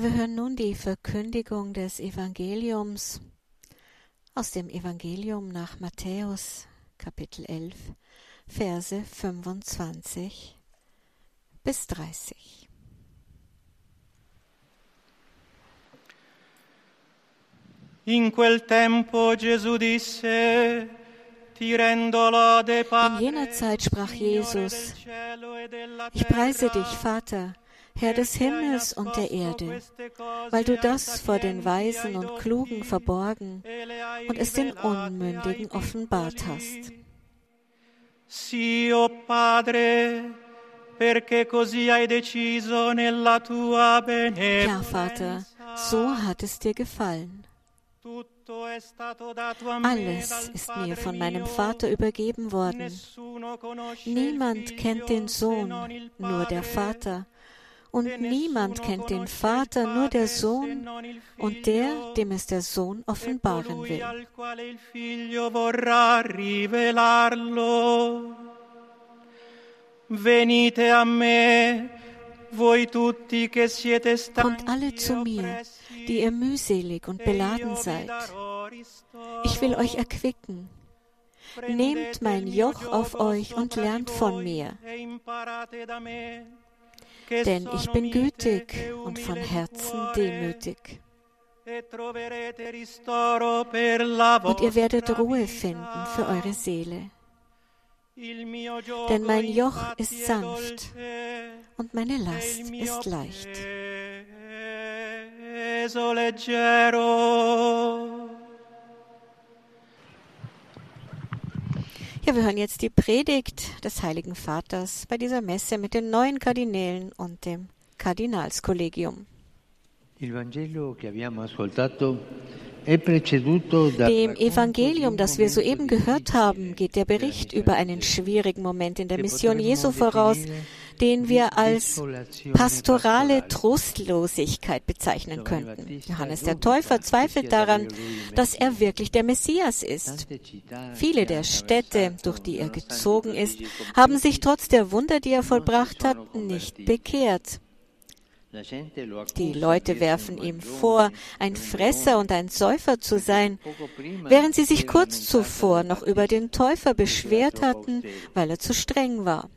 Wir hören nun die Verkündigung des Evangeliums aus dem Evangelium nach Matthäus, Kapitel 11, Verse 25 bis 30. In quel tempo Gesù disse, in jener Zeit sprach Jesus, ich preise dich, Vater, Herr des Himmels und der Erde, weil du das vor den Weisen und Klugen verborgen und es den Unmündigen offenbart hast. Sì, Padre, perché così hai deciso nella tua benevolenza. Ja, Vater, so hat es dir gefallen. Alles ist mir von meinem Vater übergeben worden. Niemand kennt den Sohn, nur der Vater. Und niemand kennt den Vater, nur der Sohn und der, dem es der Sohn offenbaren will. Venite a me, voi tutti che siete Kommt alle zu mir, die ihr mühselig und beladen seid. Ich will euch erquicken. Nehmt mein Joch auf euch und lernt von mir. Denn ich bin gütig und von Herzen demütig. Und ihr werdet Ruhe finden für eure Seele. Denn mein Joch ist sanft und meine Last ist leicht. Ja, wir hören jetzt die Predigt des Heiligen Vaters bei dieser Messe mit den neuen Kardinälen und dem Kardinalskollegium. Dem Evangelium, das wir soeben gehört haben, geht der Bericht über einen schwierigen Moment in der Mission Jesu voraus, den wir als pastorale Trostlosigkeit bezeichnen könnten. Johannes der Täufer zweifelt daran, dass er wirklich der Messias ist. Viele der Städte, durch die er gezogen ist, haben sich trotz der Wunder, die er vollbracht hat, nicht bekehrt. Die Leute werfen ihm vor, ein Fresser und ein Säufer zu sein, während sie sich kurz zuvor noch über den Täufer beschwert hatten, weil er zu streng war.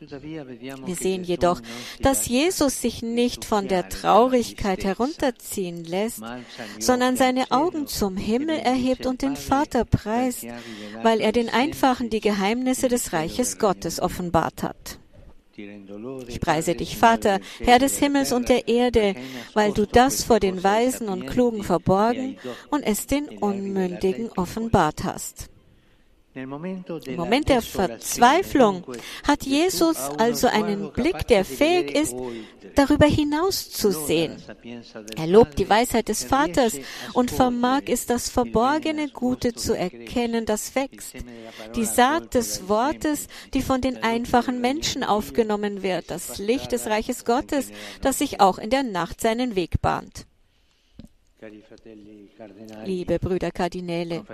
Wir sehen jedoch, dass Jesus sich nicht von der Traurigkeit herunterziehen lässt, sondern seine Augen zum Himmel erhebt und den Vater preist, weil er den Einfachen die Geheimnisse des Reiches Gottes offenbart hat. Ich preise dich, Vater, Herr des Himmels und der Erde, weil du das vor den Weisen und Klugen verborgen und es den Unmündigen offenbart hast. Im Moment der Verzweiflung hat Jesus also einen Blick, der fähig ist, darüber hinaus zu sehen. Er lobt die Weisheit des Vaters und vermag es, das verborgene Gute zu erkennen, das wächst. Die Saat des Wortes, die von den einfachen Menschen aufgenommen wird, das Licht des Reiches Gottes, das sich auch in der Nacht seinen Weg bahnt. Liebe Brüder Kardinäle,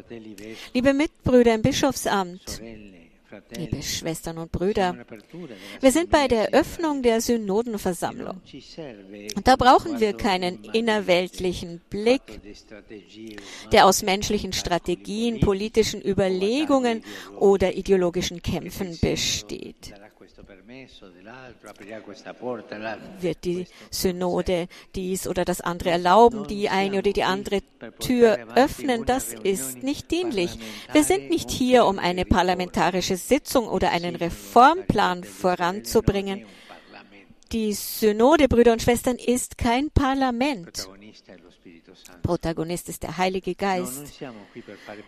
liebe Mitbrüder im Bischofsamt, liebe Schwestern und Brüder, wir sind bei der Eröffnung der Synodenversammlung. Und da brauchen wir keinen innerweltlichen Blick, der aus menschlichen Strategien, politischen Überlegungen oder ideologischen Kämpfen besteht wird die Synode dies oder das andere erlauben, die eine oder die andere Tür öffnen, das ist nicht dienlich. Wir sind nicht hier, um eine parlamentarische Sitzung oder einen Reformplan voranzubringen. Die Synode, Brüder und Schwestern, ist kein Parlament. Protagonist ist der Heilige Geist.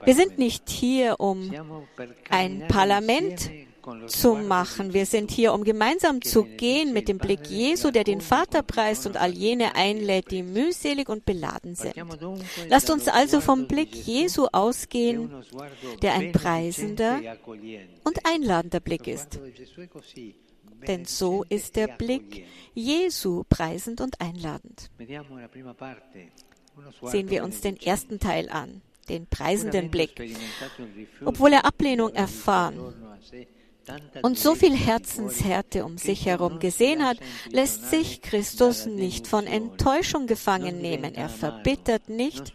Wir sind nicht hier, um ein Parlament zu machen. Wir sind hier, um gemeinsam zu gehen mit dem Blick Jesu, der den Vater preist und all jene einlädt, die mühselig und beladen sind. Lasst uns also vom Blick Jesu ausgehen, der ein preisender und einladender Blick ist. Denn so ist der Blick Jesu preisend und einladend. Sehen wir uns den ersten Teil an, den preisenden Blick. Obwohl er Ablehnung erfahren und so viel Herzenshärte um sich herum gesehen hat, lässt sich Christus nicht von Enttäuschung gefangen nehmen. Er verbittert nicht,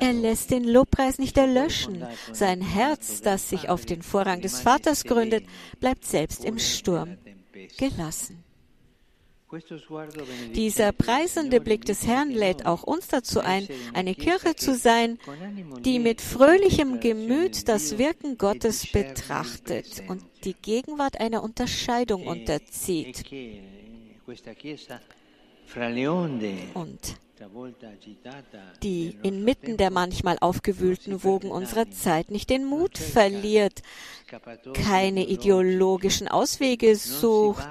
er lässt den Lobpreis nicht erlöschen. Sein Herz, das sich auf den Vorrang des Vaters gründet, bleibt selbst im Sturm gelassen. Dieser preisende Blick des Herrn lädt auch uns dazu ein, eine Kirche zu sein, die mit fröhlichem Gemüt das Wirken Gottes betrachtet und die Gegenwart einer Unterscheidung unterzieht. Und die inmitten der manchmal aufgewühlten Wogen unserer Zeit nicht den Mut verliert, keine ideologischen Auswege sucht,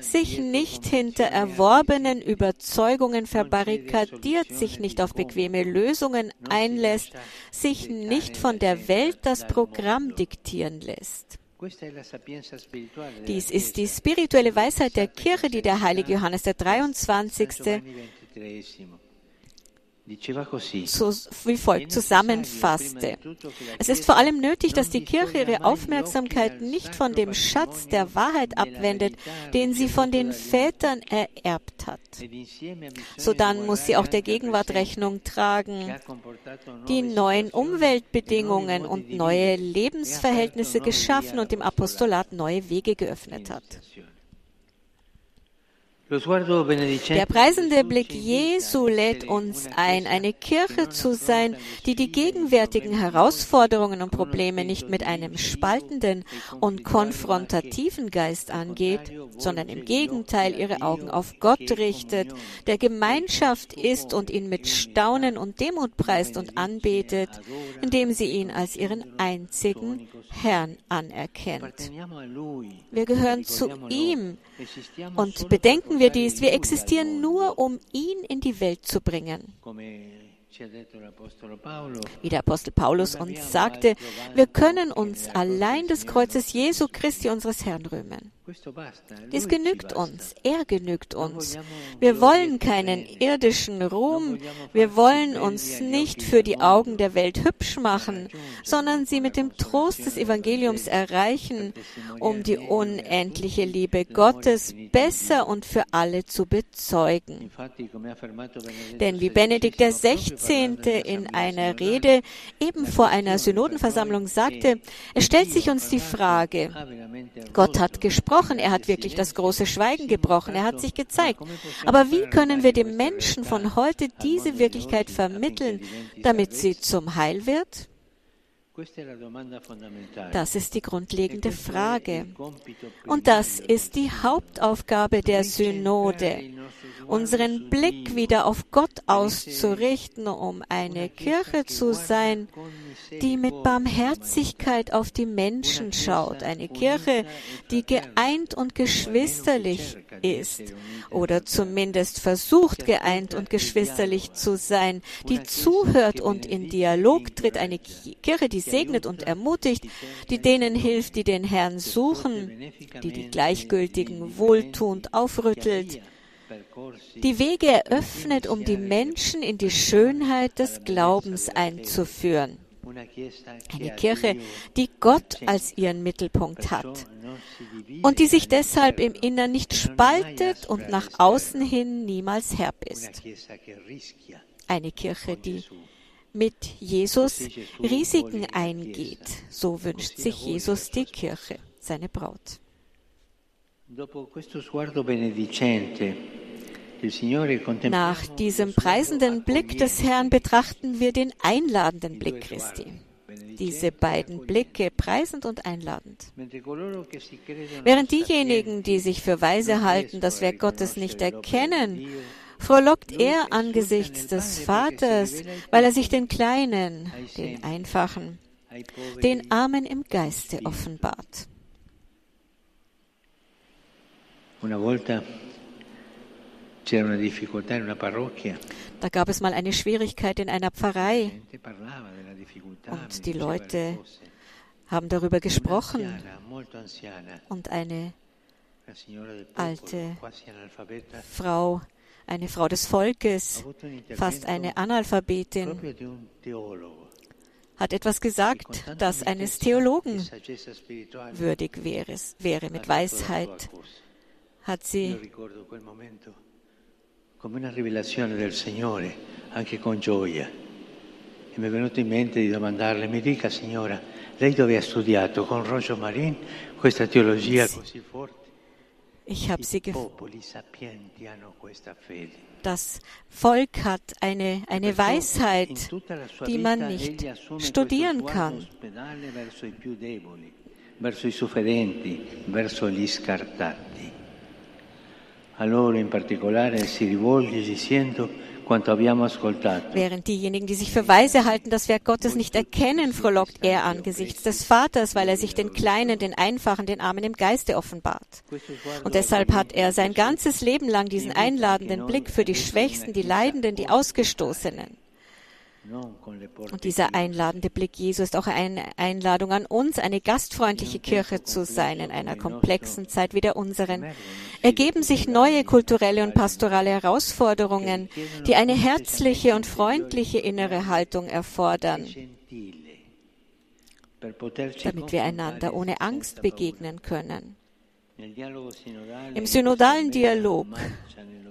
sich nicht hinter erworbenen Überzeugungen verbarrikadiert, sich nicht auf bequeme Lösungen einlässt, sich nicht von der Welt das Programm diktieren lässt. Dies ist die spirituelle Weisheit der Kirche, die der heilige Johannes der 23 so wie folgt zusammenfasste. Es ist vor allem nötig, dass die Kirche ihre Aufmerksamkeit nicht von dem Schatz der Wahrheit abwendet, den sie von den Vätern ererbt hat. Sodann muss sie auch der Gegenwart Rechnung tragen, die neuen Umweltbedingungen und neue Lebensverhältnisse geschaffen und dem Apostolat neue Wege geöffnet hat. Der preisende Blick Jesu lädt uns ein, eine Kirche zu sein, die die gegenwärtigen Herausforderungen und Probleme nicht mit einem spaltenden und konfrontativen Geist angeht, sondern im Gegenteil ihre Augen auf Gott richtet, der Gemeinschaft ist und ihn mit Staunen und Demut preist und anbetet, indem sie ihn als ihren einzigen Herrn anerkennt. Wir gehören zu ihm und bedenken wir dies, wir existieren nur, um ihn in die Welt zu bringen. Wie der Apostel Paulus uns sagte, wir können uns allein des Kreuzes Jesu Christi unseres Herrn rühmen. Dies genügt uns, er genügt uns. Wir wollen keinen irdischen Ruhm, wir wollen uns nicht für die Augen der Welt hübsch machen, sondern sie mit dem Trost des Evangeliums erreichen, um die unendliche Liebe Gottes besser und für alle zu bezeugen. Denn wie Benedikt XVI. in einer Rede eben vor einer Synodenversammlung sagte, es stellt sich uns die Frage, Gott hat gesprochen, gesprochen, er hat wirklich das große Schweigen gebrochen, er hat sich gezeigt. Aber wie können wir dem Menschen von heute diese Wirklichkeit vermitteln, damit sie zum Heil wird? Das ist die grundlegende Frage. Und das ist die Hauptaufgabe der Synode, unseren Blick wieder auf Gott auszurichten, um eine Kirche zu sein, die mit Barmherzigkeit auf die Menschen schaut, eine Kirche, die geeint und geschwisterlich ist oder zumindest versucht geeint und geschwisterlich zu sein, die zuhört und in Dialog tritt, eine Kirche, die segnet und ermutigt, die denen hilft, die den Herrn suchen, die die Gleichgültigen wohltuend aufrüttelt, die Wege eröffnet, um die Menschen in die Schönheit des Glaubens einzuführen. Eine Kirche, die Gott als ihren Mittelpunkt hat und die sich deshalb im Innern nicht spaltet und nach außen hin niemals herb ist. Eine Kirche, die mit Jesus Risiken eingeht. So wünscht sich Jesus die Kirche, seine Braut. Nach diesem preisenden Blick des Herrn betrachten wir den einladenden Blick Christi. Diese beiden Blicke, preisend und einladend. Während diejenigen, die sich für weise halten, das Werk Gottes nicht erkennen, frohlockt er angesichts des Vaters, weil er sich den Kleinen, den Einfachen, den Armen im Geiste offenbart. Da gab es mal eine Schwierigkeit in einer Pfarrei. Und die Leute haben darüber gesprochen. und eine alte Frau, eine Frau des Volkes, fast eine Analphabetin, hat etwas gesagt, das eines Theologen würdig wäre, wäre mit Weisheit. Hat sie come una rivelazione del Signore, anche con gioia. E mi è venuto in mente di domandarle, mi dica signora, lei dove ha studiato con Roger Marin questa teologia così forte? Ich habe sie Das Volk hat eine, eine Weisheit, die man nicht studieren kann. verso i sofferenti, verso gli scartati. A loro in particolare si rivolge dicendo Während diejenigen, die sich für weise halten, das Werk Gottes nicht erkennen, frohlockt er angesichts des Vaters, weil er sich den Kleinen, den Einfachen, den Armen im Geiste offenbart. Und deshalb hat er sein ganzes Leben lang diesen einladenden Blick für die Schwächsten, die Leidenden, die Ausgestoßenen. Und dieser einladende Blick Jesu ist auch eine Einladung an uns, eine gastfreundliche Kirche zu sein in einer komplexen Zeit wie der unseren. Ergeben sich neue kulturelle und pastorale Herausforderungen, die eine herzliche und freundliche innere Haltung erfordern, damit wir einander ohne Angst begegnen können. Im synodalen Dialog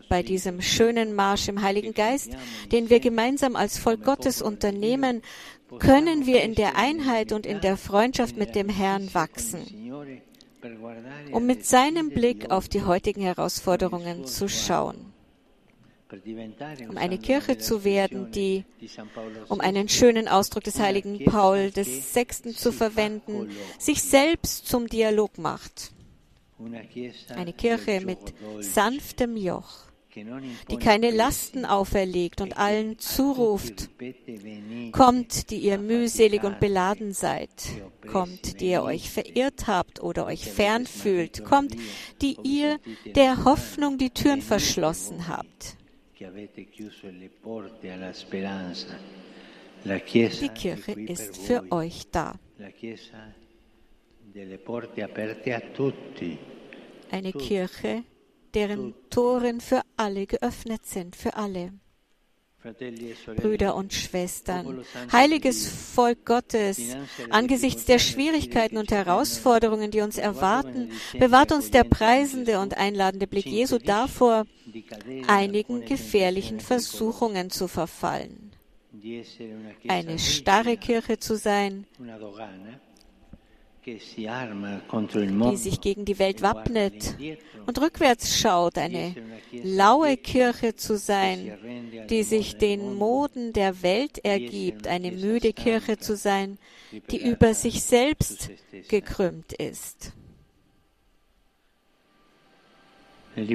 bei diesem schönen Marsch im Heiligen Geist, den wir gemeinsam als Volk Gottes unternehmen, können wir in der Einheit und in der Freundschaft mit dem Herrn wachsen, um mit seinem Blick auf die heutigen Herausforderungen zu schauen um eine Kirche zu werden, die, um einen schönen Ausdruck des heiligen Paul des Sechsten zu verwenden, sich selbst zum Dialog macht. Eine Kirche mit sanftem Joch, die keine Lasten auferlegt und allen zuruft, kommt, die ihr mühselig und beladen seid, kommt, die ihr euch verirrt habt oder euch fern fühlt, kommt, die ihr der Hoffnung die Türen verschlossen habt. Die Kirche ist für euch da. Eine Kirche, deren Toren für alle geöffnet sind, für alle. Brüder und Schwestern, heiliges Volk Gottes, angesichts der Schwierigkeiten und Herausforderungen, die uns erwarten, bewahrt uns der preisende und einladende Blick Jesu davor, einigen gefährlichen Versuchungen zu verfallen. Eine starre Kirche zu sein, die sich gegen die Welt wappnet und rückwärts schaut, eine laue Kirche zu sein, die sich den Moden der Welt ergibt, eine müde Kirche zu sein, die über sich selbst gekrümmt ist. In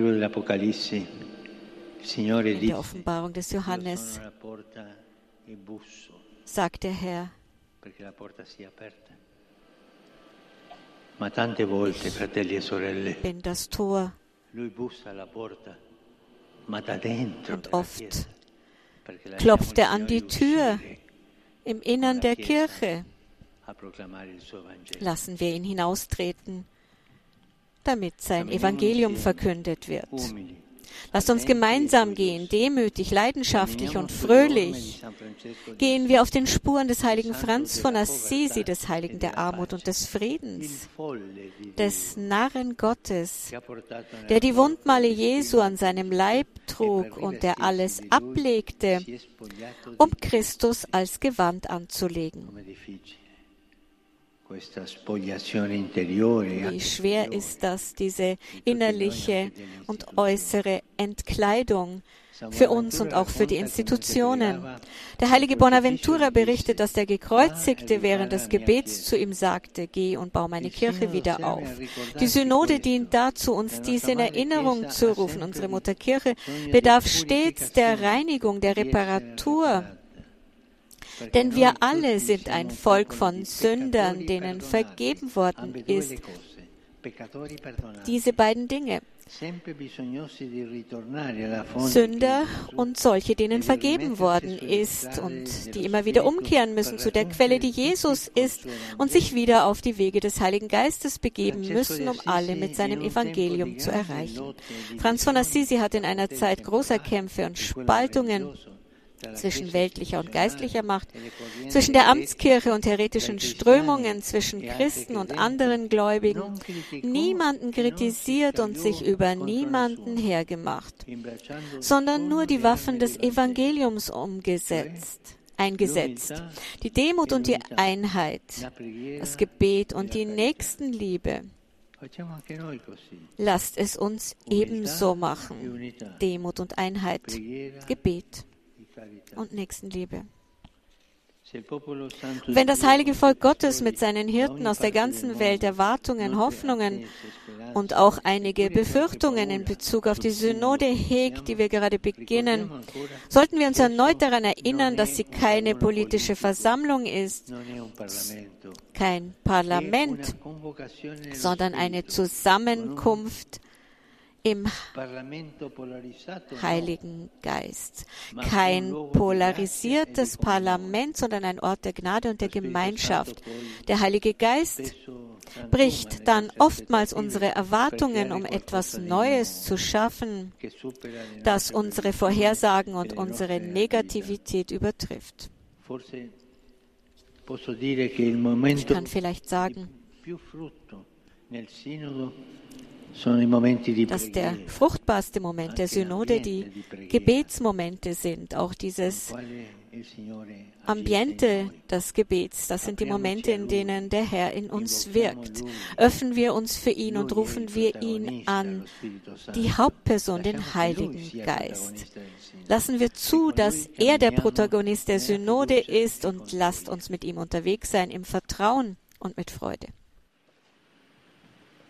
der Offenbarung des Johannes sagt der Herr, Fratelli e das Tor. Und oft klopft er an die Tür im Innern der Kirche. Lassen wir ihn hinaustreten, damit sein Evangelium verkündet wird. Lasst uns gemeinsam gehen, demütig, leidenschaftlich und fröhlich. Gehen wir auf den Spuren des heiligen Franz von Assisi, des Heiligen der Armut und des Friedens, des Narren Gottes, der die Wundmale Jesu an seinem Leib trug und der alles ablegte, um Christus als Gewand anzulegen. Wie schwer ist das, diese innerliche und äußere Entkleidung für uns und auch für die Institutionen. Der heilige Bonaventura berichtet, dass der Gekreuzigte während des Gebets zu ihm sagte, geh und bau meine Kirche wieder auf. Die Synode dient dazu, uns dies in Erinnerung zu rufen. Unsere Mutterkirche bedarf stets der Reinigung, der Reparatur denn wir alle sind ein Volk von Sündern, denen vergeben worden ist. Diese beiden Dinge. Sünder und solche, denen vergeben worden ist und die immer wieder umkehren müssen zu der Quelle, die Jesus ist und sich wieder auf die Wege des Heiligen Geistes begeben müssen, um alle mit seinem Evangelium zu erreichen. Franz von Assisi hat in einer Zeit großer Kämpfe und Spaltungen zwischen weltlicher und geistlicher Macht, zwischen der Amtskirche und heretischen Strömungen, zwischen Christen und anderen Gläubigen, niemanden kritisiert und sich über niemanden hergemacht, sondern nur die Waffen des Evangeliums umgesetzt eingesetzt. Die Demut und die Einheit, das Gebet und die Nächstenliebe. Lasst es uns ebenso machen. Demut und Einheit, Gebet und Nächstenliebe. Wenn das heilige Volk Gottes mit seinen Hirten aus der ganzen Welt Erwartungen, Hoffnungen und auch einige Befürchtungen in Bezug auf die Synode hegt, die wir gerade beginnen, sollten wir uns erneut daran erinnern, dass sie keine politische Versammlung ist, kein Parlament, sondern eine Zusammenkunft im Heiligen Geist. Kein polarisiertes Parlament, sondern ein Ort der Gnade und der Gemeinschaft. Der Heilige Geist bricht dann oftmals unsere Erwartungen, um etwas Neues zu schaffen, das unsere Vorhersagen und unsere Negativität übertrifft. Ich kann vielleicht sagen, dass der fruchtbarste Moment der Synode die Gebetsmomente sind, auch dieses Ambiente des Gebets. Das sind die Momente, in denen der Herr in uns wirkt. Öffnen wir uns für ihn und rufen wir ihn an, die Hauptperson, den Heiligen Geist. Lassen wir zu, dass er der Protagonist der Synode ist und lasst uns mit ihm unterwegs sein im Vertrauen und mit Freude.